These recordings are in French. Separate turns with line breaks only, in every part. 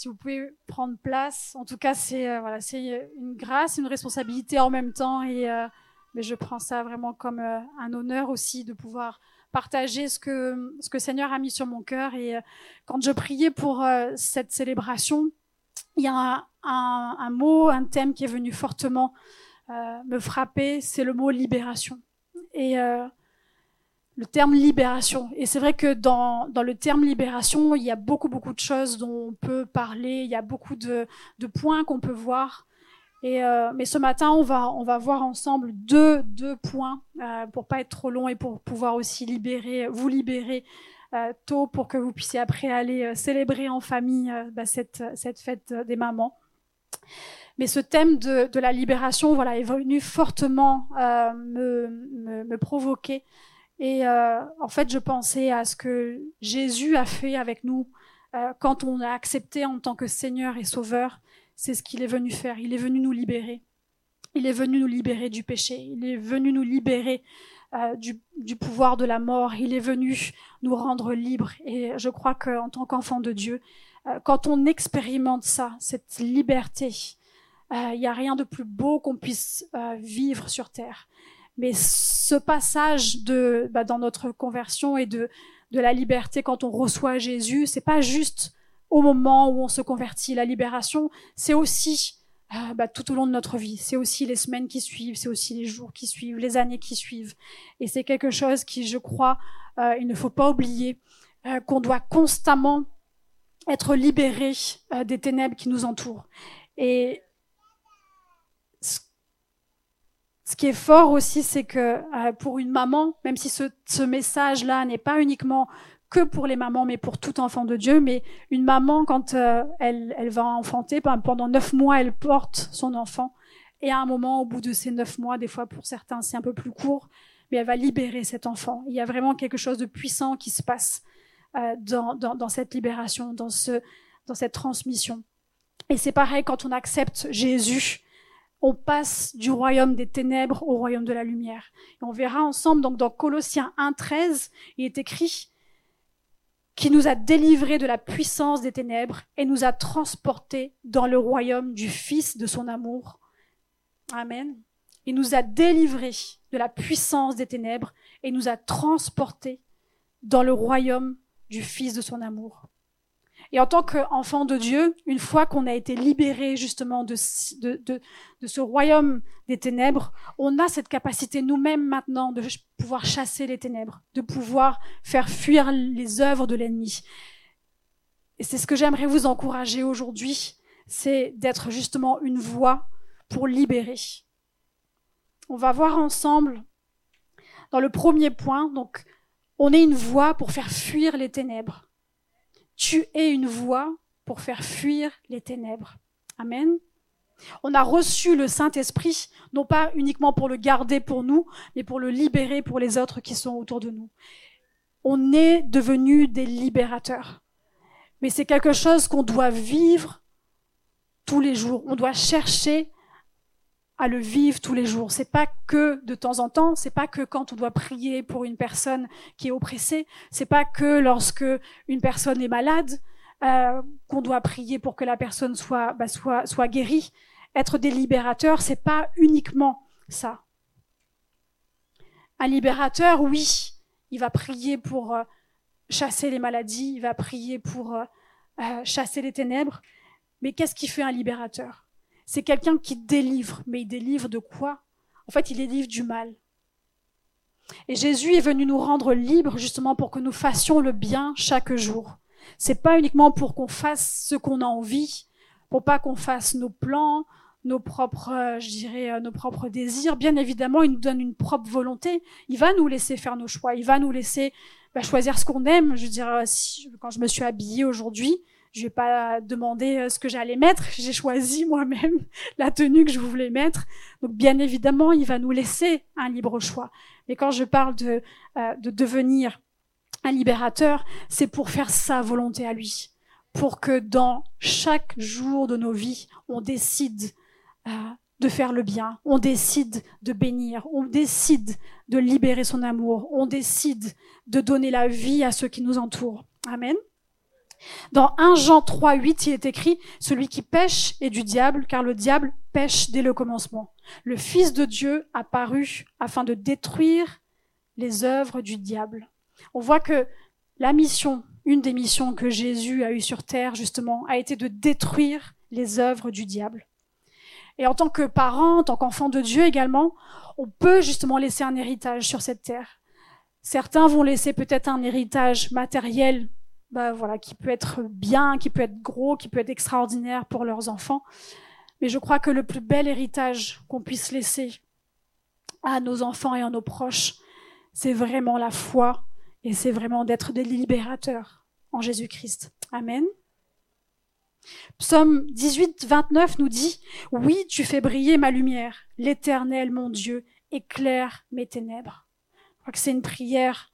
si vous pouvez prendre place. En tout cas, c'est voilà, c'est une grâce, une responsabilité en même temps, et mais je prends ça vraiment comme un honneur aussi de pouvoir partager ce que ce que Seigneur a mis sur mon cœur. Et quand je priais pour cette célébration, il y a un, un, un, mot, un thème qui est venu fortement me frapper, c'est le mot libération. Et le terme libération. Et c'est vrai que dans, dans le terme libération, il y a beaucoup, beaucoup de choses dont on peut parler, il y a beaucoup de, de points qu'on peut voir. Et, euh, mais ce matin, on va, on va voir ensemble deux, deux points euh, pour pas être trop long et pour pouvoir aussi libérer, vous libérer euh, tôt pour que vous puissiez après aller euh, célébrer en famille bah, cette, cette fête des mamans. Mais ce thème de, de la libération, voilà, est venu fortement me, me, me provoquer et euh, en fait, je pensais à ce que Jésus a fait avec nous euh, quand on a accepté en tant que Seigneur et Sauveur. C'est ce qu'il est venu faire. Il est venu nous libérer. Il est venu nous libérer du péché. Il est venu nous libérer euh, du, du, pouvoir de la mort. Il est venu nous rendre libres. Et je crois qu'en tant qu'enfant de Dieu, euh, quand on expérimente ça, cette liberté, euh, il n'y a rien de plus beau qu'on puisse euh, vivre sur terre. Mais ce passage bah, dans notre conversion et de, la liberté quand on reçoit Jésus, c'est pas juste au moment où on se convertit. La libération, c'est aussi euh, bah, tout au long de notre vie. C'est aussi les semaines qui suivent, c'est aussi les jours qui suivent, les années qui suivent. Et c'est quelque chose qui, je crois, euh, il ne faut pas oublier, euh, qu'on doit constamment être libéré des ténèbres qui nous entourent. Et Ce qui est fort aussi, c'est que euh, pour une maman, même si ce, ce message-là n'est pas uniquement que pour les mamans, mais pour tout enfant de Dieu, mais une maman, quand euh, elle, elle va enfanter, pendant neuf mois, elle porte son enfant, et à un moment, au bout de ces neuf mois, des fois pour certains c'est un peu plus court, mais elle va libérer cet enfant. Il y a vraiment quelque chose de puissant qui se passe euh, dans, dans, dans cette libération, dans, ce, dans cette transmission. Et c'est pareil quand on accepte Jésus on passe du royaume des ténèbres au royaume de la lumière. Et on verra ensemble, donc dans Colossiens 1.13, il est écrit qui nous a délivrés de la puissance des ténèbres et nous a transportés dans le royaume du Fils de son amour. Amen. Il nous a délivrés de la puissance des ténèbres et nous a transportés dans le royaume du Fils de son amour. Et en tant qu'enfant de Dieu, une fois qu'on a été libéré justement de, ce royaume des ténèbres, on a cette capacité nous-mêmes maintenant de pouvoir chasser les ténèbres, de pouvoir faire fuir les œuvres de l'ennemi. Et c'est ce que j'aimerais vous encourager aujourd'hui, c'est d'être justement une voix pour libérer. On va voir ensemble dans le premier point, donc on est une voix pour faire fuir les ténèbres. Tu es une voix pour faire fuir les ténèbres. Amen. On a reçu le Saint-Esprit, non pas uniquement pour le garder pour nous, mais pour le libérer pour les autres qui sont autour de nous. On est devenu des libérateurs. Mais c'est quelque chose qu'on doit vivre tous les jours. On doit chercher à le vivre tous les jours. C'est pas que de temps en temps, c'est pas que quand on doit prier pour une personne qui est oppressée, c'est pas que lorsque une personne est malade euh, qu'on doit prier pour que la personne soit bah, soit guérie. Être des libérateurs, c'est pas uniquement ça. Un libérateur, oui, il va prier pour euh, chasser les maladies, il va prier pour euh chasser les ténèbres, mais qu'est-ce qui fait un libérateur? C'est quelqu'un qui délivre. Mais il délivre de quoi? En fait, il délivre du mal. Et Jésus est venu nous rendre libres justement pour que nous fassions le bien chaque jour. C'est pas uniquement pour qu'on fasse ce qu'on a envie, pour pas qu'on fasse nos plans, nos propres, euh, je dirais, euh, nos propres désirs. Bien évidemment, il nous donne une propre volonté. Il va nous laisser faire nos choix. Il va nous laisser bah, choisir ce qu'on aime. Je veux dire, euh, quand je me suis habillée aujourd'hui, je vais pas demander euh, ce que j'allais mettre. J'ai choisi moi-même la tenue que je voulais mettre. Donc, bien évidemment, il va nous laisser un libre choix. Mais quand je parle de, euh, de devenir un libérateur, c'est pour faire sa volonté à lui. Pour que dans chaque jour de nos vies, on décide euh, de faire le bien, on décide de bénir, on décide de libérer son amour, on décide de donner la vie à ceux qui nous entourent. Amen. Dans 1 Jean 3, 8, il est écrit, Celui qui pêche est du diable, car le diable pêche dès le commencement. Le Fils de Dieu a paru afin de détruire les œuvres du diable. On voit que la mission, une des missions que Jésus a eues sur terre, justement, a été de détruire les œuvres du diable. Et en tant que parent, en tant qu'enfant de Dieu également, on peut justement laisser un héritage sur cette terre. Certains vont laisser peut-être un héritage matériel, bah voilà, qui peut être bien, qui peut être gros, qui peut être extraordinaire pour leurs enfants. Mais je crois que le plus bel héritage qu'on puisse laisser à nos enfants et à nos proches, c'est vraiment la foi et c'est vraiment d'être des libérateurs en Jésus-Christ. Amen. Psaume 18, 29 nous dit, Oui, tu fais briller ma lumière, l'Éternel, mon Dieu, éclaire mes ténèbres. Je crois que c'est une prière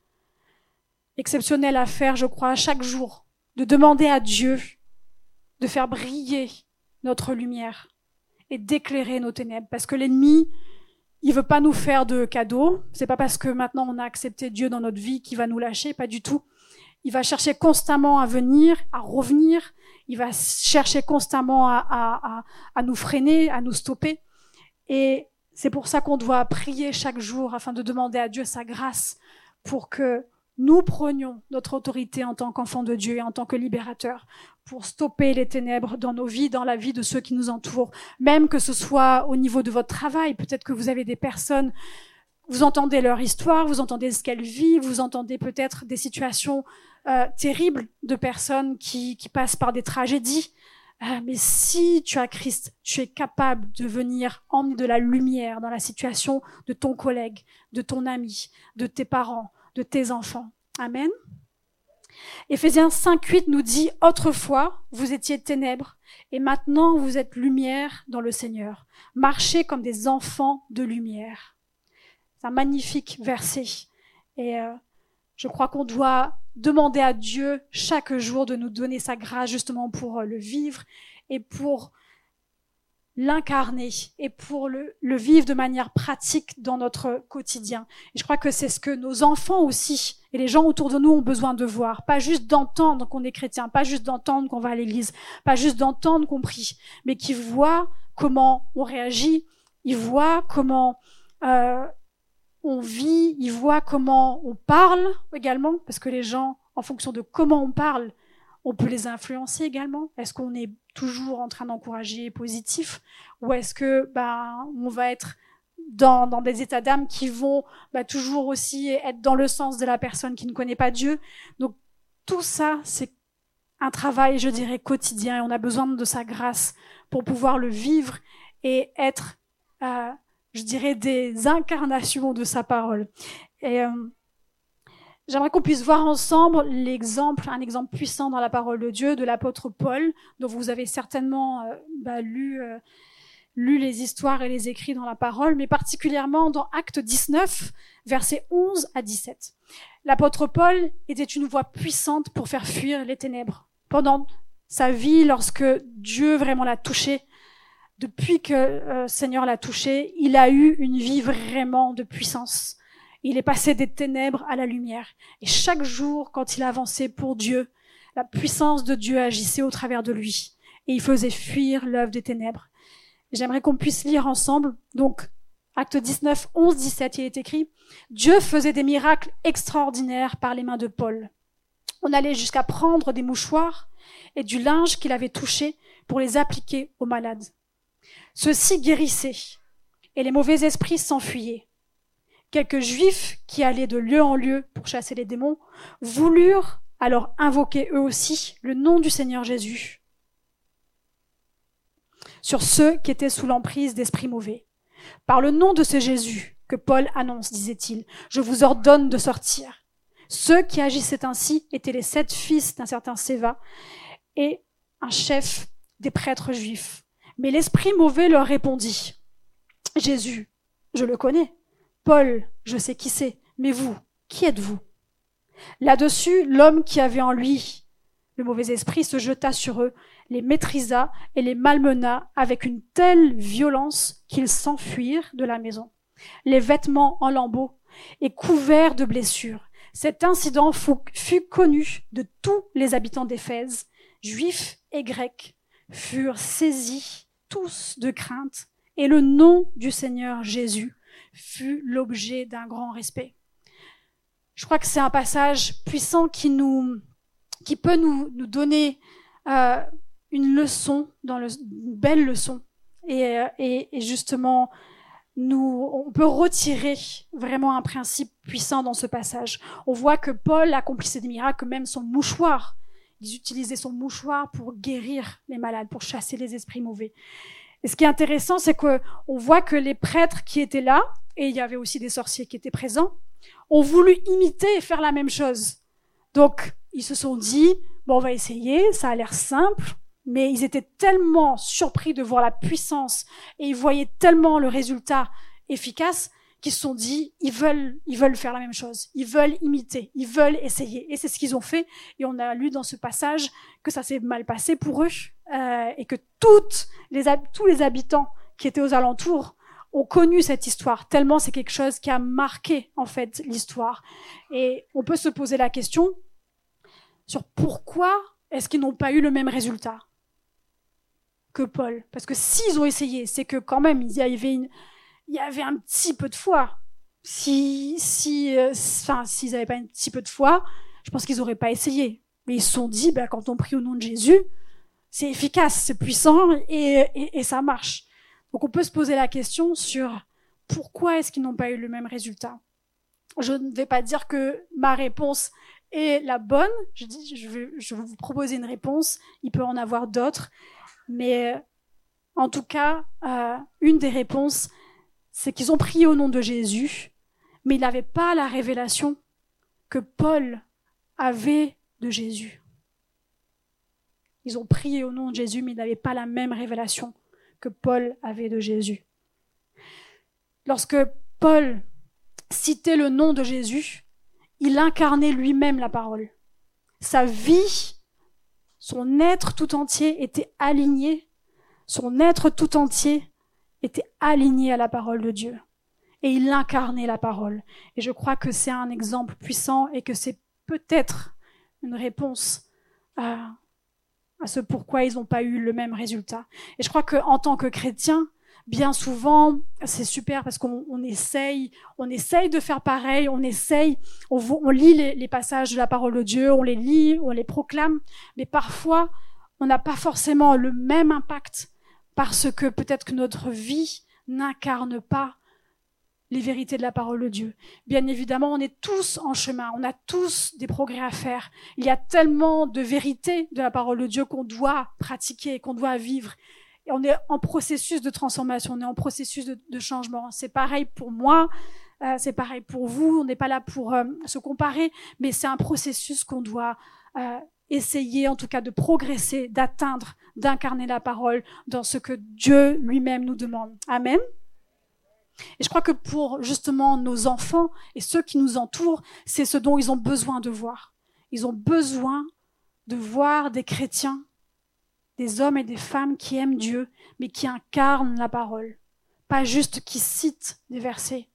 exceptionnelle à faire, je crois, chaque jour, de demander à Dieu de faire briller notre lumière et d'éclairer nos ténèbres. Parce que l'ennemi, il veut pas nous faire de cadeaux. C'est pas parce que maintenant on a accepté Dieu dans notre vie qu'il va nous lâcher, pas du tout. Il va chercher constamment à venir, à revenir. Il va chercher constamment à, à, à nous freiner, à nous stopper. Et c'est pour ça qu'on doit prier chaque jour afin de demander à Dieu sa grâce pour que nous prenions notre autorité en tant qu'enfants de Dieu et en tant que libérateurs pour stopper les ténèbres dans nos vies, dans la vie de ceux qui nous entourent, même que ce soit au niveau de votre travail. Peut-être que vous avez des personnes, vous entendez leur histoire, vous entendez ce qu'elles vivent, vous entendez peut-être des situations euh, terribles de personnes qui, qui passent par des tragédies. Euh, mais si tu as Christ, tu es capable de venir emmener de la lumière dans la situation de ton collègue, de ton ami, de tes parents, de tes enfants. Amen. Éphésiens 5.8 nous dit, autrefois, vous étiez ténèbres, et maintenant vous êtes lumière dans le Seigneur. Marchez comme des enfants de lumière. C'est un magnifique verset. Et euh, je crois qu'on doit demander à Dieu chaque jour de nous donner sa grâce justement pour euh, le vivre et pour l'incarner et pour le, le, vivre de manière pratique dans notre quotidien. Et je crois que c'est ce que nos enfants aussi et les gens autour de nous ont besoin de voir, pas juste d'entendre qu'on est chrétien, pas juste d'entendre qu'on va à l'église, pas juste d'entendre qu'on prie, mais qui voient comment on réagit, ils voient comment euh, on vit, ils voient comment on parle également, parce que les gens, en fonction de comment on parle, on peut les influencer également. Est-ce qu'on est toujours en train d'encourager positif ou est-ce que ben on va être dans, dans des états d'âme qui vont bah, toujours aussi être dans le sens de la personne qui ne connaît pas Dieu? Donc tout ça, c'est un travail, je dirais, quotidien et on a besoin de sa grâce pour pouvoir le vivre et être, euh, je dirais, des incarnations de sa parole. Euh, J'aimerais qu'on puisse voir ensemble l'exemple, un exemple puissant dans la parole de Dieu de l'apôtre Paul, dont vous avez certainement euh, bah, lu, euh, lu les histoires et les écrits dans la parole, mais particulièrement dans Acte 19, versets 11 à 17. L'apôtre Paul était une voix puissante pour faire fuir les ténèbres. Pendant sa vie, lorsque Dieu vraiment l'a touché, depuis que euh, Seigneur l'a touché, il a eu une vie vraiment de puissance. Il est passé des ténèbres à la lumière. Et chaque jour, quand il avançait pour Dieu, la puissance de Dieu agissait au travers de lui. Et il faisait fuir l'œuvre des ténèbres. J'aimerais qu'on puisse lire ensemble. Donc, acte 19, 11, 17, il est écrit, Dieu faisait des miracles extraordinaires par les mains de Paul. On allait jusqu'à prendre des mouchoirs et du linge qu'il avait touché pour les appliquer aux malades. Ceux-ci guérissaient et les mauvais esprits s'enfuyaient. Quelques juifs qui allaient de lieu en lieu pour chasser les démons voulurent alors invoquer eux aussi le nom du Seigneur Jésus sur ceux qui étaient sous l'emprise d'esprits mauvais. Par le nom de ce Jésus que Paul annonce, disait-il, je vous ordonne de sortir. Ceux qui agissaient ainsi étaient les sept fils d'un certain Séva et un chef des prêtres juifs. Mais l'esprit mauvais leur répondit, Jésus, je le connais, Paul, je sais qui c'est, mais vous, qui êtes-vous? Là-dessus, l'homme qui avait en lui le mauvais esprit se jeta sur eux, les maîtrisa et les malmena avec une telle violence qu'ils s'enfuirent de la maison, les vêtements en lambeaux et couverts de blessures. Cet incident fut connu de tous les habitants d'Éphèse, juifs et grecs, furent saisis tous de crainte, et le nom du Seigneur Jésus fut l'objet d'un grand respect. Je crois que c'est un passage puissant qui nous, qui peut nous, nous donner euh, une leçon, dans le, une belle leçon, et, euh, et, et justement nous, on peut retirer vraiment un principe puissant dans ce passage. On voit que Paul accomplissait des miracles, même son mouchoir. Ils utilisaient son mouchoir pour guérir les malades, pour chasser les esprits mauvais. Et ce qui est intéressant, c'est que on voit que les prêtres qui étaient là, et il y avait aussi des sorciers qui étaient présents, ont voulu imiter et faire la même chose. Donc, ils se sont dit, bon, on va essayer, ça a l'air simple, mais ils étaient tellement surpris de voir la puissance et ils voyaient tellement le résultat efficace qu'ils se sont dit, ils veulent, ils veulent faire la même chose, ils veulent imiter, ils veulent essayer. Et c'est ce qu'ils ont fait. Et on a lu dans ce passage que ça s'est mal passé pour eux euh, et que les, tous les habitants qui étaient aux alentours ont connu cette histoire, tellement c'est quelque chose qui a marqué en fait l'histoire. Et on peut se poser la question sur pourquoi est-ce qu'ils n'ont pas eu le même résultat que Paul? Parce que s'ils ont essayé, c'est que quand même, il y avait, une, il y avait un petit peu de foi. Si, si, euh, enfin, s'ils n'avaient pas un petit peu de foi, je pense qu'ils n'auraient pas essayé. Mais ils se sont dit, bah, quand on prie au nom de Jésus, c'est efficace, c'est puissant et, et, ça marche. Donc on peut se poser la question sur pourquoi est-ce qu'ils n'ont pas eu le même résultat. Je ne vais pas dire que ma réponse est la bonne. Je, dis, je, vais, je vais vous proposer une réponse. Il peut en avoir d'autres. Mais euh, en tout cas, euh, une des réponses, c'est qu'ils ont prié au nom de Jésus, mais ils n'avaient pas la révélation que Paul avait de Jésus. Ils ont prié au nom de Jésus, mais ils n'avaient pas la même révélation que Paul avait de Jésus. Lorsque Paul citait le nom de Jésus, il incarnait lui-même la parole. Sa vie son être tout entier était aligné, son être tout entier était aligné à la parole de Dieu. Et il incarnait la parole. Et je crois que c'est un exemple puissant et que c'est peut-être une réponse à, ce pourquoi ils n'ont pas eu le même résultat. Et je crois qu'en tant que chrétien, bien souvent, c'est super parce qu'on essaye, on essaye de faire pareil, on essaye, on, lit les, passages de la parole de Dieu, on les lit, on les proclame, mais parfois, on n'a pas forcément le même impact parce que peut-être que notre vie n'incarne pas les vérités de la parole de Dieu. Bien évidemment, on est tous en chemin, on a tous des progrès à faire. Il y a tellement de vérités de la parole de Dieu qu'on doit pratiquer, qu'on doit vivre on est en processus de transformation, on est en processus de, changement. C'est pareil pour moi, euh, c'est pareil pour vous. On n'est pas là pour euh, se comparer, mais c'est un processus qu'on doit euh, essayer, en tout cas, de progresser, d'atteindre, d'incarner la parole dans ce que Dieu lui-même nous demande. Amen. Et je crois que pour justement nos enfants et ceux qui nous entourent, c'est ce dont ils ont besoin de voir. Ils ont besoin de voir des chrétiens des hommes et des femmes qui aiment Dieu, mais qui incarnent la parole. Pas juste qui citent des versets,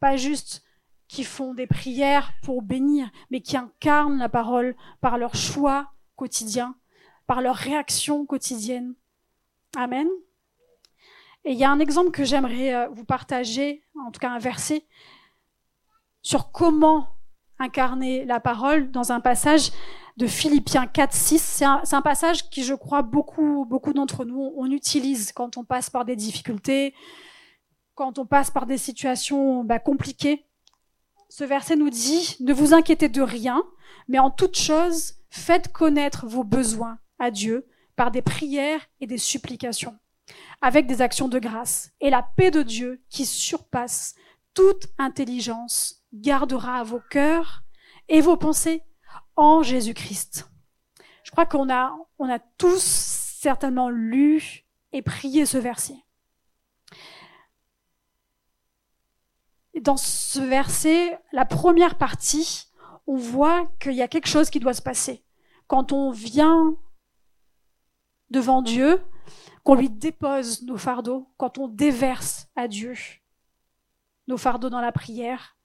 pas juste qui font des prières pour bénir, mais qui incarnent la parole par leur choix quotidien, par leur réaction quotidienne. Amen. Et il y a un exemple que j'aimerais euh, vous partager, en tout cas un verset, sur comment incarner la parole dans un passage de Philippiens 4, 6. C'est un, passage qui, je crois, beaucoup, beaucoup d'entre nous, on utilise quand on passe par des difficultés, quand on passe par des situations bah, compliquées. Ce verset nous dit, ne vous inquiétez de rien, mais en toute chose, faites connaître vos besoins à Dieu par des prières et des supplications, avec des actions de grâce. Et la paix de Dieu, qui surpasse toute intelligence, gardera vos cœurs et vos pensées en Jésus-Christ. Je crois qu'on a, on a tous certainement lu et prié ce verset. Dans ce verset, la première partie, on voit qu'il y a quelque chose qui doit se passer. Quand on vient devant Dieu, qu'on lui dépose nos fardeaux, quand on déverse à Dieu nos fardeaux dans la prière,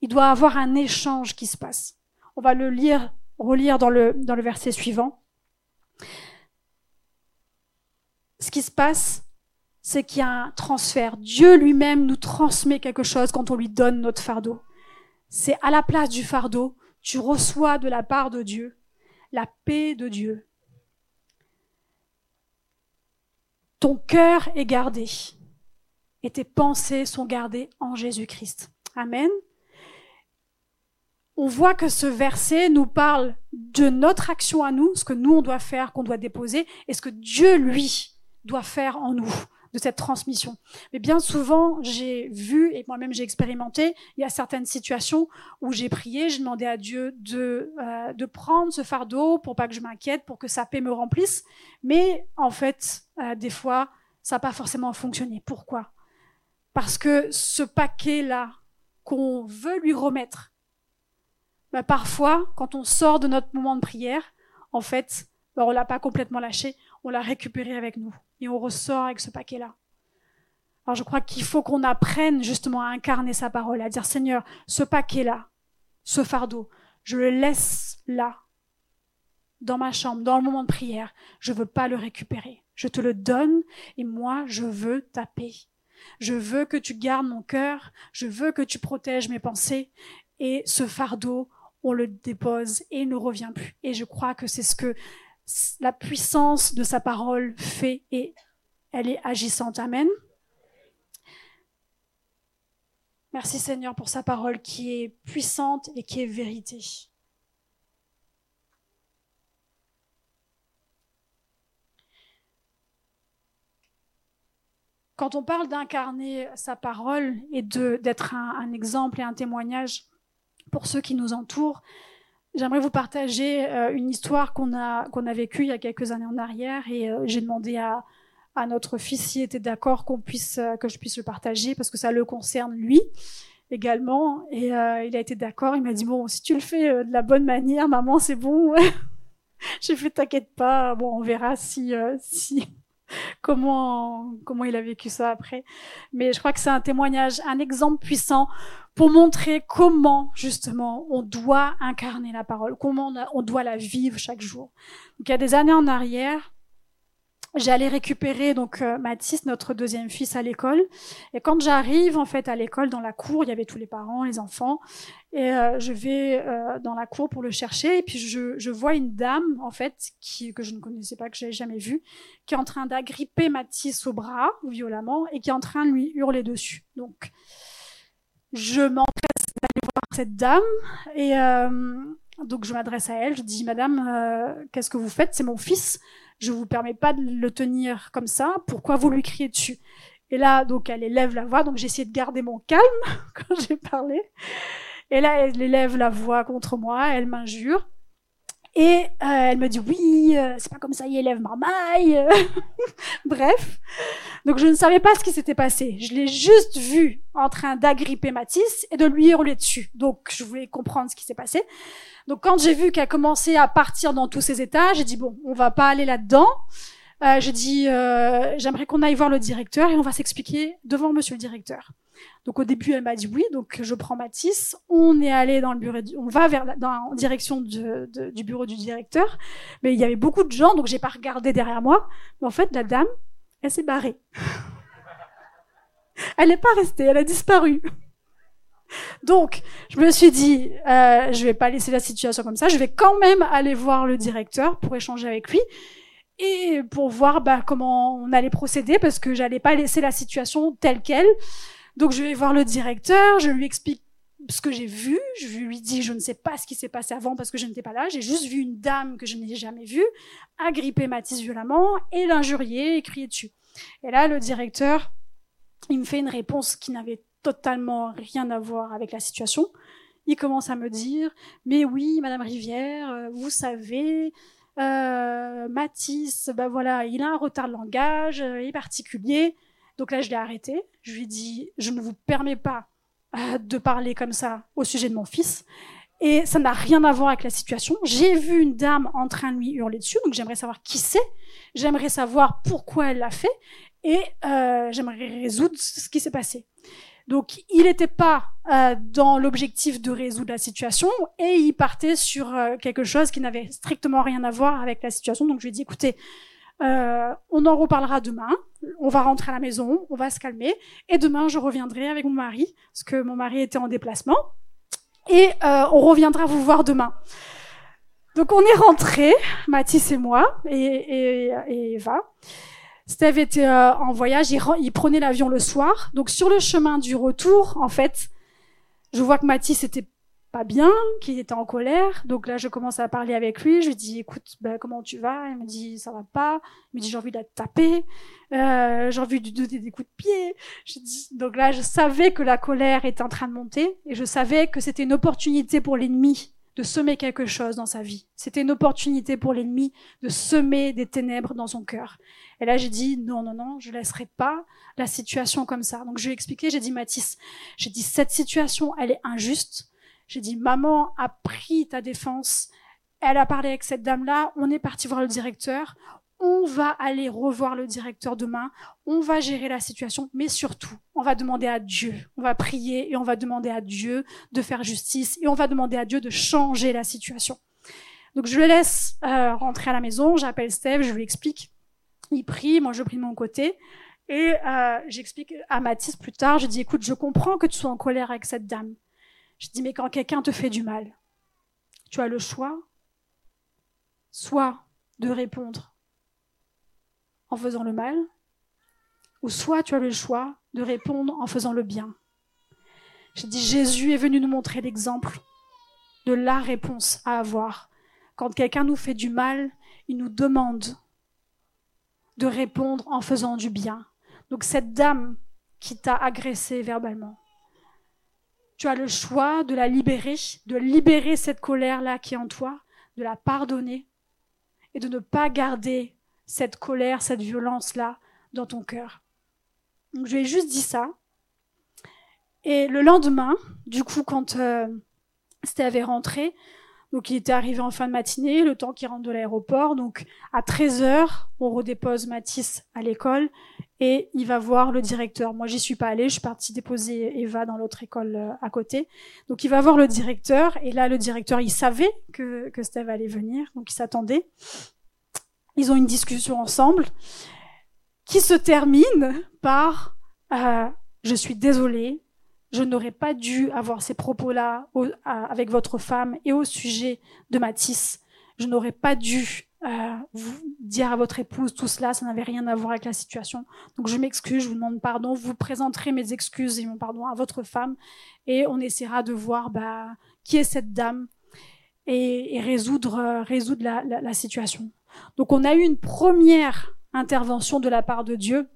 Il doit avoir un échange qui se passe. On va le lire, relire dans le, dans le verset suivant. Ce qui se passe, c'est qu'il y a un transfert. Dieu lui-même nous transmet quelque chose quand on lui donne notre fardeau. C'est à la place du fardeau, tu reçois de la part de Dieu la paix de Dieu. Ton cœur est gardé et tes pensées sont gardées en Jésus-Christ. Amen. On voit que ce verset nous parle de notre action à nous, ce que nous on doit faire, qu'on doit déposer, et ce que Dieu, lui, doit faire en nous de cette transmission. Mais bien souvent, j'ai vu, et moi-même j'ai expérimenté, il y a certaines situations où j'ai prié, j'ai demandé à Dieu de, euh, de prendre ce fardeau pour pas que je m'inquiète, pour que sa paix me remplisse. Mais en fait, euh, des fois, ça n'a pas forcément fonctionné. Pourquoi? Parce que ce paquet-là qu'on veut lui remettre, bah, parfois, quand on sort de notre moment de prière, en fait, bah, on l'a pas complètement lâché, on l'a récupéré avec nous et on ressort avec ce paquet-là. Alors je crois qu'il faut qu'on apprenne justement à incarner sa parole, à dire Seigneur, ce paquet-là, ce fardeau, je le laisse là, dans ma chambre, dans le moment de prière. Je veux pas le récupérer. Je te le donne et moi, je veux ta paix. Je veux que tu gardes mon cœur. Je veux que tu protèges mes pensées. Et ce fardeau, on le dépose et il ne revient plus. Et je crois que c'est ce que la puissance de sa parole fait et elle est agissante. Amen. Merci Seigneur pour sa parole qui est puissante et qui est vérité. Quand on parle d'incarner sa parole et d'être un, exemple et un témoignage pour ceux qui nous entourent, J'aimerais vous partager euh, une histoire qu'on a qu'on a vécue il y a quelques années en arrière et euh, j'ai demandé à à notre fils s'il était d'accord qu'on puisse euh, que je puisse le partager parce que ça le concerne lui également et il a été d'accord. Il m'a dit bon si tu le fais de la bonne manière, maman c'est bon. j'ai fait t'inquiète pas. Bon on verra si si comment comment il a vécu ça après. Mais je crois que c'est un témoignage, un exemple puissant pour montrer comment justement on doit incarner la parole, comment on, doit la vivre chaque jour. Donc il y a des années en arrière, j'allais récupérer donc euh, Mathis, notre deuxième fils, à l'école. Et quand j'arrive en fait à l'école, dans la cour, il y avait tous les parents, les enfants, et euh, je vais euh, dans la cour pour le chercher. Et puis je, je vois une dame en fait qui que je ne connaissais pas, que j'avais jamais vue, qui est en train d'agripper Mathis au bras violemment et qui est en train de lui hurler dessus. Donc je m'empresse d'aller voir cette dame et donc je m'adresse à elle. Je dis Madame, qu'est-ce que vous faites? C'est mon fils je vous permets pas de le tenir comme ça, pourquoi vous lui criez dessus? Et là, donc, elle élève la voix, donc j'ai essayé de garder mon calme quand j'ai parlé. Et là, elle élève la voix contre moi, elle m'injure. Et euh, elle me dit oui, euh, c'est pas comme ça, il élève marmaille. Bref, donc je ne savais pas ce qui s'était passé. Je l'ai juste vu en train d'agripper Matisse et de lui hurler dessus. Donc je voulais comprendre ce qui s'est passé. Donc quand j'ai vu qu'elle commençait à partir dans tous ces états, j'ai dit bon, on va pas aller là-dedans. Euh, j'ai dit euh, j'aimerais qu'on aille voir le directeur et on va s'expliquer devant Monsieur le directeur. Donc au début elle m'a dit oui, donc je prends Mathis, on est allé dans le bureau, on va en direction du bureau du directeur, mais il y avait beaucoup de gens donc j'ai pas regardé derrière moi. Mais en fait la dame, elle s'est barrée. elle n'est pas restée, elle a disparu. Donc, je me suis dit, euh, je vais pas laisser la situation comme ça. Je vais quand même aller voir le directeur pour échanger avec lui et pour voir bah, comment on allait procéder parce que j'allais pas laisser la situation telle quelle. Donc, je vais voir le directeur. Je lui explique ce que j'ai vu. Je lui dis, je ne sais pas ce qui s'est passé avant parce que je n'étais pas là. J'ai juste vu une dame que je n'ai jamais vue agripper Mathis violemment et l'injurier et crier dessus. Et là, le directeur, il me fait une réponse qui n'avait totalement rien à voir avec la situation. Il commence à me dire, mais oui, Madame Rivière, euh, vous savez, euh, Matisse, ben voilà, il a un retard de langage, euh, il est particulier. Donc là, je l'ai arrêté. Je lui ai dit, je ne vous permets pas euh, de parler comme ça au sujet de mon fils. Et ça n'a rien à voir avec la situation. J'ai vu une dame en train de lui hurler dessus, donc j'aimerais savoir qui c'est. J'aimerais savoir pourquoi elle l'a fait et euh, j'aimerais résoudre ce qui s'est passé. Donc, il n'était pas euh, dans l'objectif de résoudre la situation et il partait sur quelque chose qui n'avait strictement rien à voir avec la situation. Donc, je lui ai dit, écoutez, euh, on en reparlera demain. On va rentrer à la maison, on va se calmer, et demain je reviendrai avec mon mari, parce que mon mari était en déplacement, et euh, on reviendra vous voir demain. Donc on est rentré, Mathis et moi, et, et, et Eva. Steve était euh, en voyage, il, il prenait l'avion le soir. Donc sur le chemin du retour, en fait, je vois que Mathis était pas bien, qu'il était en colère. Donc là, je commence à parler avec lui. Je lui dis, écoute, ben, comment tu vas? Il me dit, ça va pas. Il me dit, j'ai envie de la taper. Euh, j'ai envie de donner des coups de pied. Je dis, donc là, je savais que la colère était en train de monter et je savais que c'était une opportunité pour l'ennemi de semer quelque chose dans sa vie. C'était une opportunité pour l'ennemi de semer des ténèbres dans son cœur. Et là, j'ai dit, non, non, non, je laisserai pas la situation comme ça. Donc, je lui ai expliqué, j'ai dit, Mathis, j'ai dit, cette situation, elle est injuste. J'ai dit, maman a pris ta défense. Elle a parlé avec cette dame-là. On est parti voir le directeur. On va aller revoir le directeur demain. On va gérer la situation. Mais surtout, on va demander à Dieu. On va prier et on va demander à Dieu de faire justice et on va demander à Dieu de changer la situation. Donc je le laisse euh, rentrer à la maison. J'appelle Steve. Je lui explique. Il prie. Moi, je prie de mon côté. Et euh, j'explique à Mathis plus tard, je dis, écoute, je comprends que tu sois en colère avec cette dame. Je dis, mais quand quelqu'un te fait du mal, tu as le choix, soit de répondre en faisant le mal, ou soit tu as le choix de répondre en faisant le bien. Je dis, Jésus est venu nous montrer l'exemple de la réponse à avoir. Quand quelqu'un nous fait du mal, il nous demande de répondre en faisant du bien. Donc cette dame qui t'a agressé verbalement, tu as le choix de la libérer, de libérer cette colère-là qui est en toi, de la pardonner et de ne pas garder cette colère, cette violence-là dans ton cœur. Donc je lui ai juste dit ça. Et le lendemain, du coup, quand euh, Steve est rentré, donc il était arrivé en fin de matinée, le temps qu'il rentre de l'aéroport. Donc à 13h, on redépose Mathis à l'école et il va voir le directeur. Moi, j'y suis pas allée, je suis partie déposer Eva dans l'autre école euh, à côté. Donc il va voir le directeur et là, le directeur, il savait que, que Steve allait venir, donc il s'attendait. Ils ont une discussion ensemble qui se termine par euh, je suis désolée, je n'aurais pas dû avoir ces propos-là avec votre femme et au sujet de Mathis. Je n'aurais pas dû euh, dire à votre épouse tout cela, ça n'avait rien à voir avec la situation. Donc je m'excuse, je vous demande pardon, vous présenterez mes excuses et mon pardon à votre femme et on essaiera de voir bah, qui est cette dame et, résoudre, euh, la situation. Donc on a eu une première intervention de la part de Dieu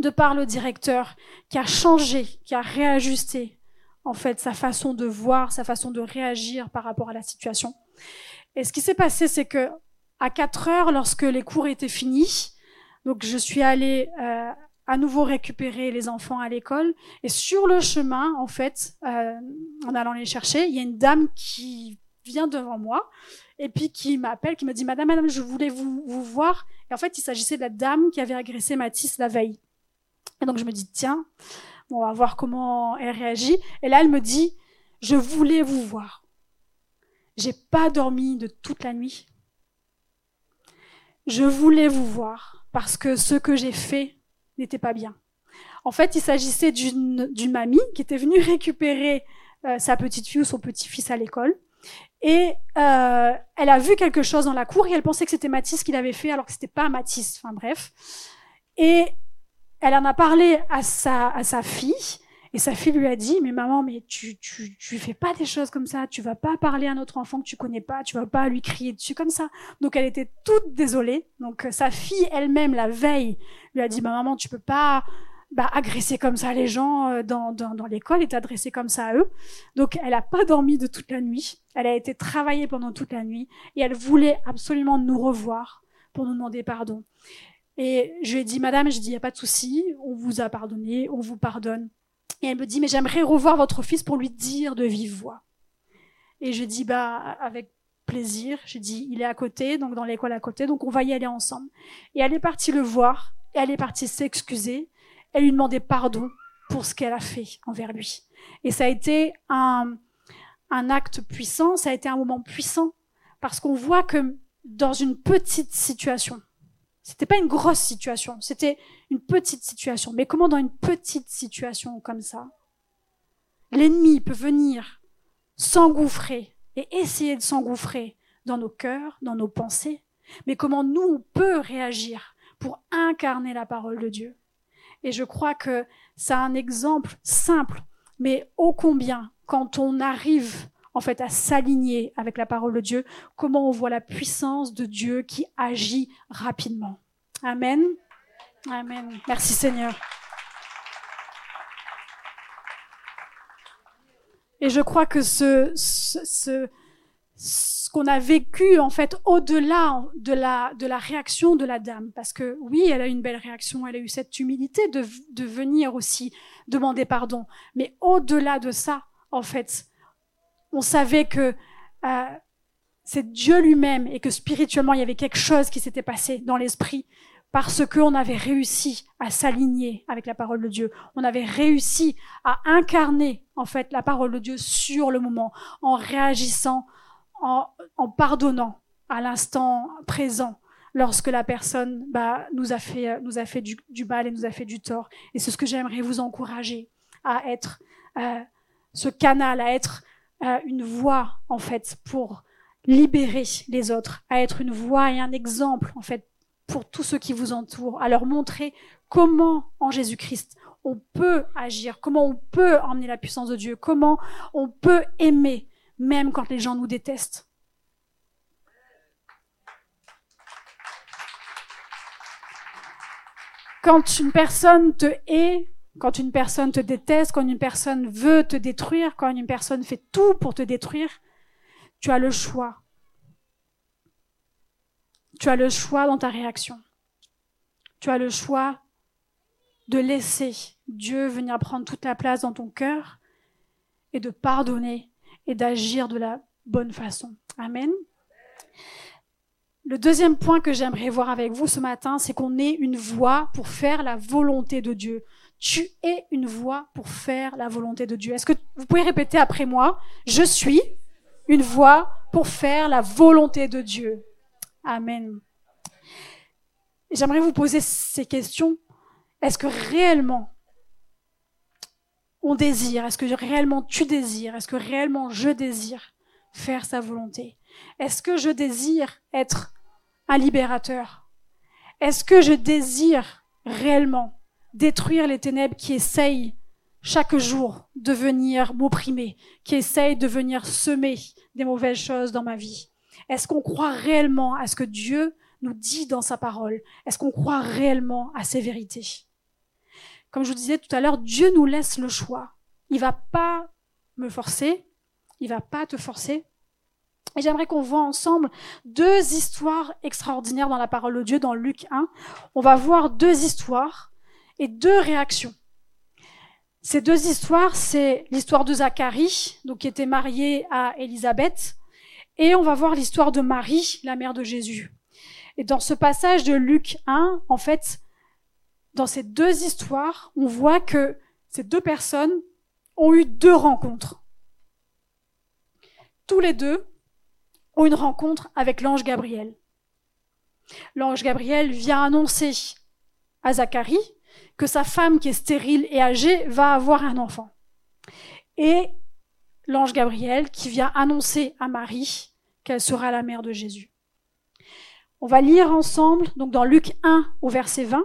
de par le directeur qui a changé, qui a réajusté en fait sa façon de voir, sa façon de réagir par rapport à la situation. Et ce qui s'est passé, c'est que à 4 heures, lorsque les cours étaient finis, donc je suis allée euh, à nouveau récupérer les enfants à l'école. Et sur le chemin, en fait, euh, en allant les chercher, il y a une dame qui vient devant moi et puis qui m'appelle, qui me dit Madame, Madame, je voulais vous, vous voir. Et en fait, il s'agissait de la dame qui avait agressé Mathis la veille. Et donc je me dis, tiens, on va voir comment elle réagit. Et là, elle me dit, je voulais vous voir. J'ai pas dormi de toute la nuit. Je voulais vous voir parce que ce que j'ai fait n'était pas bien. En fait, il s'agissait d'une mamie qui était venue récupérer euh, sa petite fille ou son petit-fils à l'école. Et euh, elle a vu quelque chose dans la cour et elle pensait que c'était Mathis qui l'avait fait alors que c'était pas Mathis. Enfin bref. Et elle en a parlé à sa, à sa fille, et sa fille lui a dit, mais maman, mais tu, tu, tu fais pas des choses comme ça, tu vas pas parler à notre enfant que tu connais pas, tu vas pas lui crier dessus comme ça. Donc elle était toute désolée. Donc sa fille elle-même, la veille, lui a dit, bah, maman, tu peux pas bah, agresser comme ça les gens euh, dans, dans, dans l'école et t'adresser comme ça à eux. Donc elle a pas dormi de toute la nuit. Elle a été travaillée pendant toute la nuit et elle voulait absolument nous revoir pour nous demander pardon. Et je lui ai dit, madame, je dis, il n'y a pas de souci, on vous a pardonné, on vous pardonne. Et elle me dit, mais j'aimerais revoir votre fils pour lui dire de vive voix. Et je dis, bah, avec plaisir. Je dis, il est à côté, donc dans l'école à côté, donc on va y aller ensemble. Et elle est partie le voir, et elle est partie s'excuser. Elle lui demandait pardon pour ce qu'elle a fait envers lui. Et ça a été un, un acte puissant, ça a été un moment puissant, parce qu'on voit que dans une petite situation, c'était pas une grosse situation, c'était une petite situation. Mais comment dans une petite situation comme ça, l'ennemi peut venir s'engouffrer et essayer de s'engouffrer dans nos cœurs, dans nos pensées, mais comment nous, on peut réagir pour incarner la parole de Dieu? Et je crois que c'est un exemple simple, mais ô combien, quand on arrive en fait à s'aligner avec la parole de Dieu, comment on voit la puissance de Dieu qui agit rapidement. Amen. Amen. Merci Seigneur. Et je crois que ce, ce, ce, qu'on a vécu en fait au-delà de la, de la réaction de la dame, parce que oui, elle a eu une belle réaction, elle a eu cette humilité de, de venir aussi demander pardon, mais au-delà de ça, en fait, on savait que euh, c'est Dieu lui-même et que spirituellement il y avait quelque chose qui s'était passé dans l'esprit parce qu'on avait réussi à s'aligner avec la parole de Dieu. On avait réussi à incarner en fait la parole de Dieu sur le moment, en réagissant, en, en pardonnant à l'instant présent lorsque la personne bah, nous a fait, nous a fait du, du, mal et nous a fait du tort. Et c'est ce que j'aimerais vous encourager à être euh, ce canal, à être euh, une voix en fait pour libérer les autres, à être une voix et un exemple en fait pour tous ceux qui vous entourent, à leur montrer comment en Jésus-Christ on peut agir, comment on peut emmener la puissance de Dieu, comment on peut aimer même quand les gens nous détestent. Quand une personne te hait, quand une personne te déteste, quand une personne veut te détruire, quand une personne fait tout pour te détruire, tu as le choix. Tu as le choix dans ta réaction. Tu as le choix de laisser Dieu venir prendre toute la place dans ton cœur et de pardonner et d'agir de la bonne façon. Amen. Le deuxième point que j'aimerais voir avec vous ce matin, c'est qu'on est une voix pour faire la volonté de Dieu. Tu es une voix pour faire la volonté de Dieu. Est-ce que vous pouvez répéter après moi? Je suis une voix pour faire la volonté de Dieu. Amen. J'aimerais vous poser ces questions. Est-ce que réellement on désire? Est-ce que réellement tu désires? Est-ce que réellement je désire faire sa volonté? Est-ce que je désire être un libérateur? Est-ce que je désire réellement détruire les ténèbres qui essayent chaque jour de venir m'opprimer, qui essayent de venir semer des mauvaises choses dans ma vie Est-ce qu'on croit réellement à ce que Dieu nous dit dans sa parole? Est-ce qu'on croit réellement à ses vérités? Comme je vous disais tout à l'heure, Dieu nous laisse le choix. Il va pas me forcer, il va pas te forcer. Et j'aimerais qu'on voit ensemble deux histoires extraordinaires dans la parole de Dieu dans Luc 1. On va voir deux histoires et deux réactions. Ces deux histoires, c'est l'histoire de Zacharie, donc qui était marié à Élisabeth, et on va voir l'histoire de Marie, la mère de Jésus. Et dans ce passage de Luc 1, en fait, dans ces deux histoires, on voit que ces deux personnes ont eu deux rencontres. Tous les deux ont une rencontre avec l'ange Gabriel. L'ange Gabriel vient annoncer à Zacharie que sa femme qui est stérile et âgée va avoir un enfant. Et l'ange Gabriel qui vient annoncer à Marie qu'elle sera la mère de Jésus. On va lire ensemble, donc dans Luc 1 au verset 20,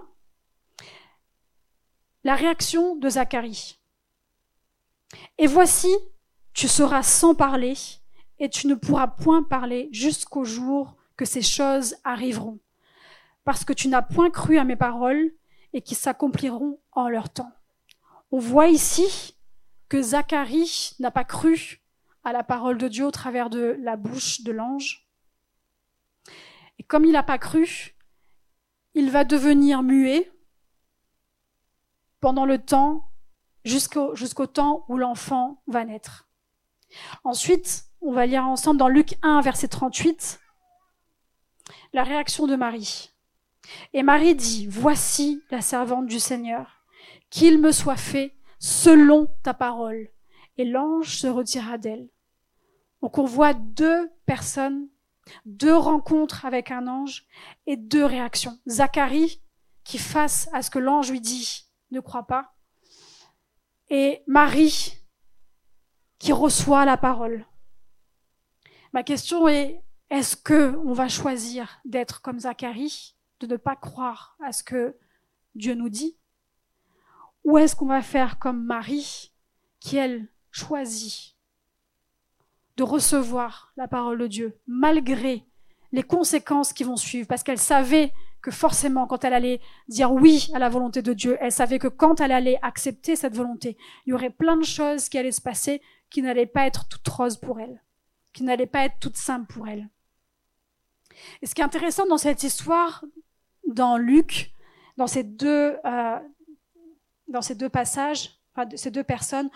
la réaction de Zacharie. Et voici, tu seras sans parler, et tu ne pourras point parler jusqu'au jour que ces choses arriveront, parce que tu n'as point cru à mes paroles, et qui s'accompliront en leur temps. On voit ici que Zacharie n'a pas cru à la parole de Dieu au travers de la bouche de l'ange. Et comme il n'a pas cru, il va devenir muet pendant le temps, jusqu'au temps où l'enfant va naître. Ensuite, on va lire ensemble dans Luc 1, verset 38, la réaction de Marie. Et Marie dit, Voici la servante du Seigneur, qu'il me soit fait selon ta parole. Et l'ange se retira d'elle. Donc on voit deux personnes, deux rencontres avec un ange et deux réactions. Zacharie, qui face à ce que l'ange lui dit, ne croit pas. Et Marie, qui reçoit la parole. Ma question est, est-ce que on va choisir d'être comme Zacharie, de ne pas croire à ce que Dieu nous dit? Ou est-ce qu'on va faire comme Marie, qui elle choisit de recevoir la parole de Dieu, malgré les conséquences qui vont suivre, parce qu'elle savait que forcément, quand elle allait dire oui à la volonté de Dieu, elle savait que quand elle allait accepter cette volonté, il y aurait plein de choses qui allaient se passer qui n'allaient pas être toutes roses pour elle, qui n'allaient pas être toutes simples pour elle. Et ce qui est intéressant dans cette histoire, dans Luc, dans ces deux, euh, dans ces deux passages, enfin, ces deux personnes,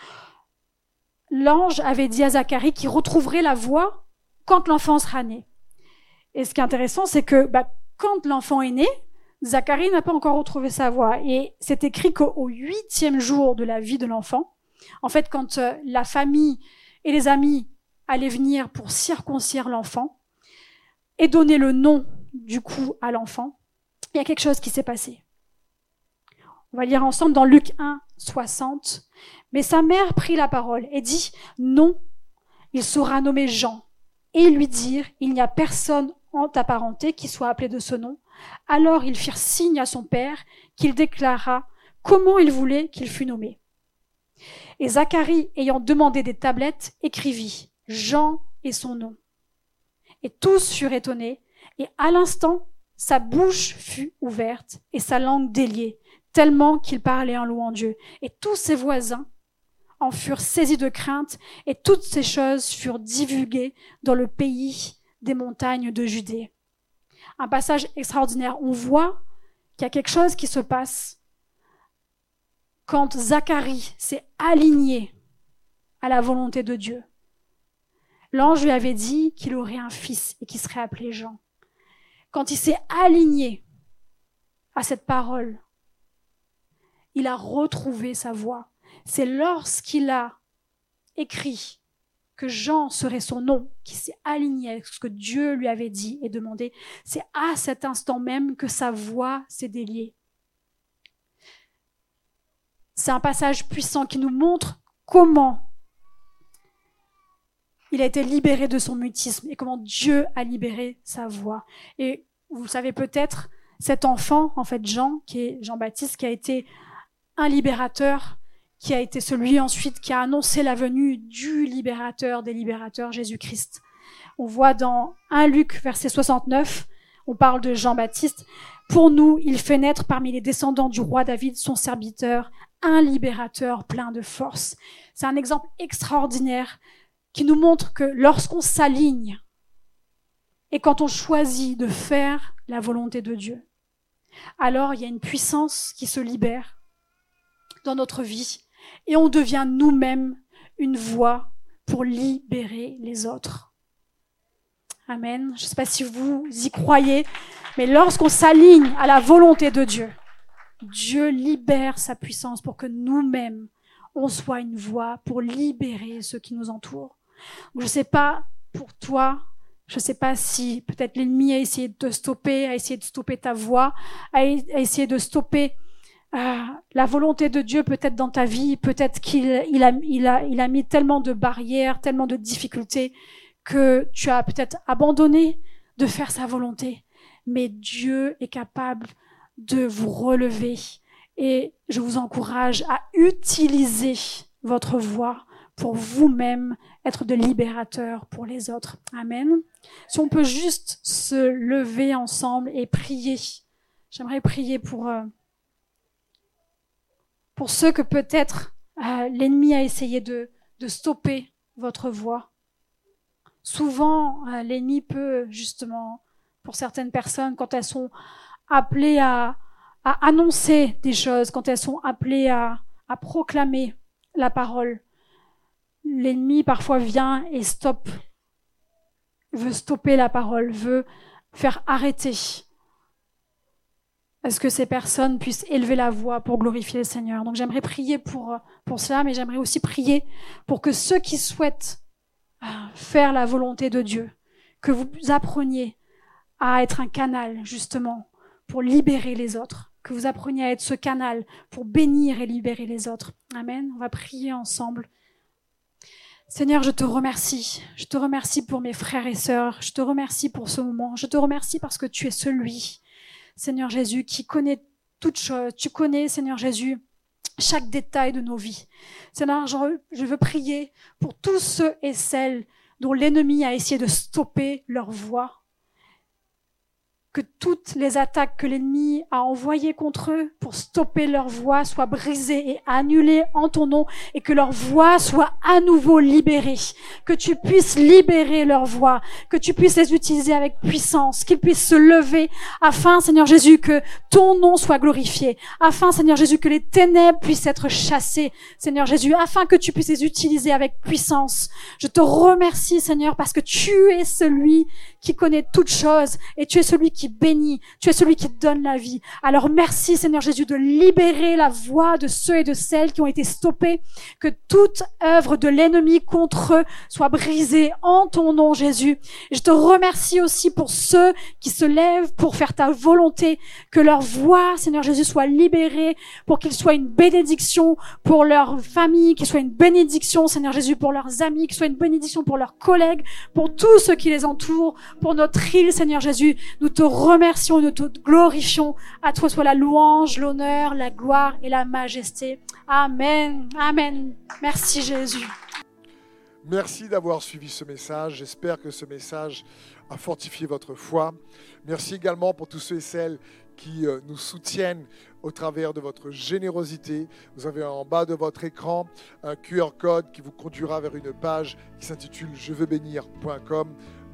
l'ange avait dit à Zacharie qu'il retrouverait la voix quand l'enfant sera né. Et ce qui est intéressant, c'est que bah, quand l'enfant est né, Zacharie n'a pas encore retrouvé sa voix. Et c'est écrit qu'au huitième jour de la vie de l'enfant, en fait, quand euh, la famille et les amis allaient venir pour circoncire l'enfant et donner le nom du coup à l'enfant, il y a quelque chose qui s'est passé. On va lire ensemble dans Luc 1, 60. Mais sa mère prit la parole et dit, non, il sera nommé Jean. Et lui dirent, il n'y a personne en ta parenté qui soit appelé de ce nom. Alors ils firent signe à son père qu'il déclara comment il voulait qu'il fût nommé. Et Zacharie, ayant demandé des tablettes, écrivit Jean et son nom. Et tous furent étonnés, et à l'instant, sa bouche fut ouverte et sa langue déliée, tellement qu'il parlait en louant Dieu. Et tous ses voisins en furent saisis de crainte, et toutes ces choses furent divulguées dans le pays des montagnes de Judée. Un passage extraordinaire. On voit qu'il y a quelque chose qui se passe quand Zacharie s'est aligné à la volonté de Dieu. L'ange lui avait dit qu'il aurait un fils et qu'il serait appelé Jean. Quand il s'est aligné à cette parole, il a retrouvé sa voix. C'est lorsqu'il a écrit que Jean serait son nom, qui s'est aligné avec ce que Dieu lui avait dit et demandé, c'est à cet instant même que sa voix s'est déliée. C'est un passage puissant qui nous montre comment il a été libéré de son mutisme et comment Dieu a libéré sa voix. Vous savez peut-être, cet enfant, en fait Jean, qui est Jean-Baptiste, qui a été un libérateur, qui a été celui ensuite qui a annoncé la venue du libérateur des libérateurs, Jésus-Christ. On voit dans 1 Luc, verset 69, on parle de Jean-Baptiste. Pour nous, il fait naître parmi les descendants du roi David, son serviteur, un libérateur plein de force. C'est un exemple extraordinaire qui nous montre que lorsqu'on s'aligne et quand on choisit de faire la volonté de Dieu, alors il y a une puissance qui se libère dans notre vie et on devient nous-mêmes une voix pour libérer les autres. Amen. Je ne sais pas si vous y croyez, mais lorsqu'on s'aligne à la volonté de Dieu, Dieu libère sa puissance pour que nous-mêmes, on soit une voix pour libérer ceux qui nous entourent. Je ne sais pas pour toi, je ne sais pas si peut-être l'ennemi a essayé de te stopper, a essayé de stopper ta voix, a essayé de stopper euh, la volonté de Dieu peut-être dans ta vie, peut-être qu'il il a, il a, il a mis tellement de barrières, tellement de difficultés que tu as peut-être abandonné de faire sa volonté. Mais Dieu est capable de vous relever et je vous encourage à utiliser votre voix pour vous-même être de libérateur pour les autres. Amen. Si on peut juste se lever ensemble et prier. J'aimerais prier pour euh, pour ceux que peut-être euh, l'ennemi a essayé de, de, stopper votre voix. Souvent, euh, l'ennemi peut justement, pour certaines personnes, quand elles sont appelées à, à annoncer des choses, quand elles sont appelées à, à proclamer la parole, l'ennemi parfois vient et stoppe, veut stopper la parole, veut faire arrêter à ce que ces personnes puissent élever la voix pour glorifier le Seigneur? Donc j'aimerais prier pour, pour cela, mais j'aimerais aussi prier pour que ceux qui souhaitent euh, faire la volonté de Dieu, que vous appreniez à être un canal, justement, pour libérer les autres, que vous appreniez à être ce canal pour bénir et libérer les autres. Amen. On va prier ensemble. Seigneur, je te remercie. Je te remercie pour mes frères et sœurs. Je te remercie pour ce moment. Je te remercie parce que tu es celui, Seigneur Jésus, qui connaît toutes choses. Tu connais, Seigneur Jésus, chaque détail de nos vies. Seigneur, je veux prier pour tous ceux et celles dont l'ennemi a essayé de stopper leur voix, que toutes les attaques que l'ennemi a envoyées contre eux pour stopper leur voix soient brisées et annulées en ton nom et que leur voix soit à nouveau libérée. Que tu puisses libérer leur voix, que tu puisses les utiliser avec puissance, qu'ils puissent se lever afin, Seigneur Jésus, que ton nom soit glorifié, afin, Seigneur Jésus, que les ténèbres puissent être chassées, Seigneur Jésus, afin que tu puisses les utiliser avec puissance. Je te remercie, Seigneur, parce que tu es celui qui connaît toutes choses et tu es celui qui bénit, tu es celui qui donne la vie. Alors merci Seigneur Jésus de libérer la voix de ceux et de celles qui ont été stoppés, que toute œuvre de l'ennemi contre eux soit brisée en ton nom Jésus. je te remercie aussi pour ceux qui se lèvent pour faire ta volonté, que leur voix Seigneur Jésus soit libérée pour qu'ils soient une bénédiction pour leur famille, qu'ils soient une bénédiction Seigneur Jésus pour leurs amis, qu'ils soient une bénédiction pour leurs collègues, pour tous ceux qui les entourent, pour notre île Seigneur Jésus. Nous te remercions, nous te glorifions. À toi soit la louange, l'honneur, la gloire et la majesté. Amen. Amen. Merci Jésus.
Merci d'avoir suivi ce message. J'espère que ce message a fortifié votre foi. Merci également pour tous ceux et celles qui euh, nous soutiennent au travers de votre générosité. Vous avez en bas de votre écran un QR code qui vous conduira vers une page qui s'intitule je veux bénir.com.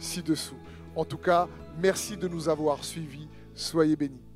ci-dessous. En tout cas, merci de nous avoir suivis. Soyez bénis.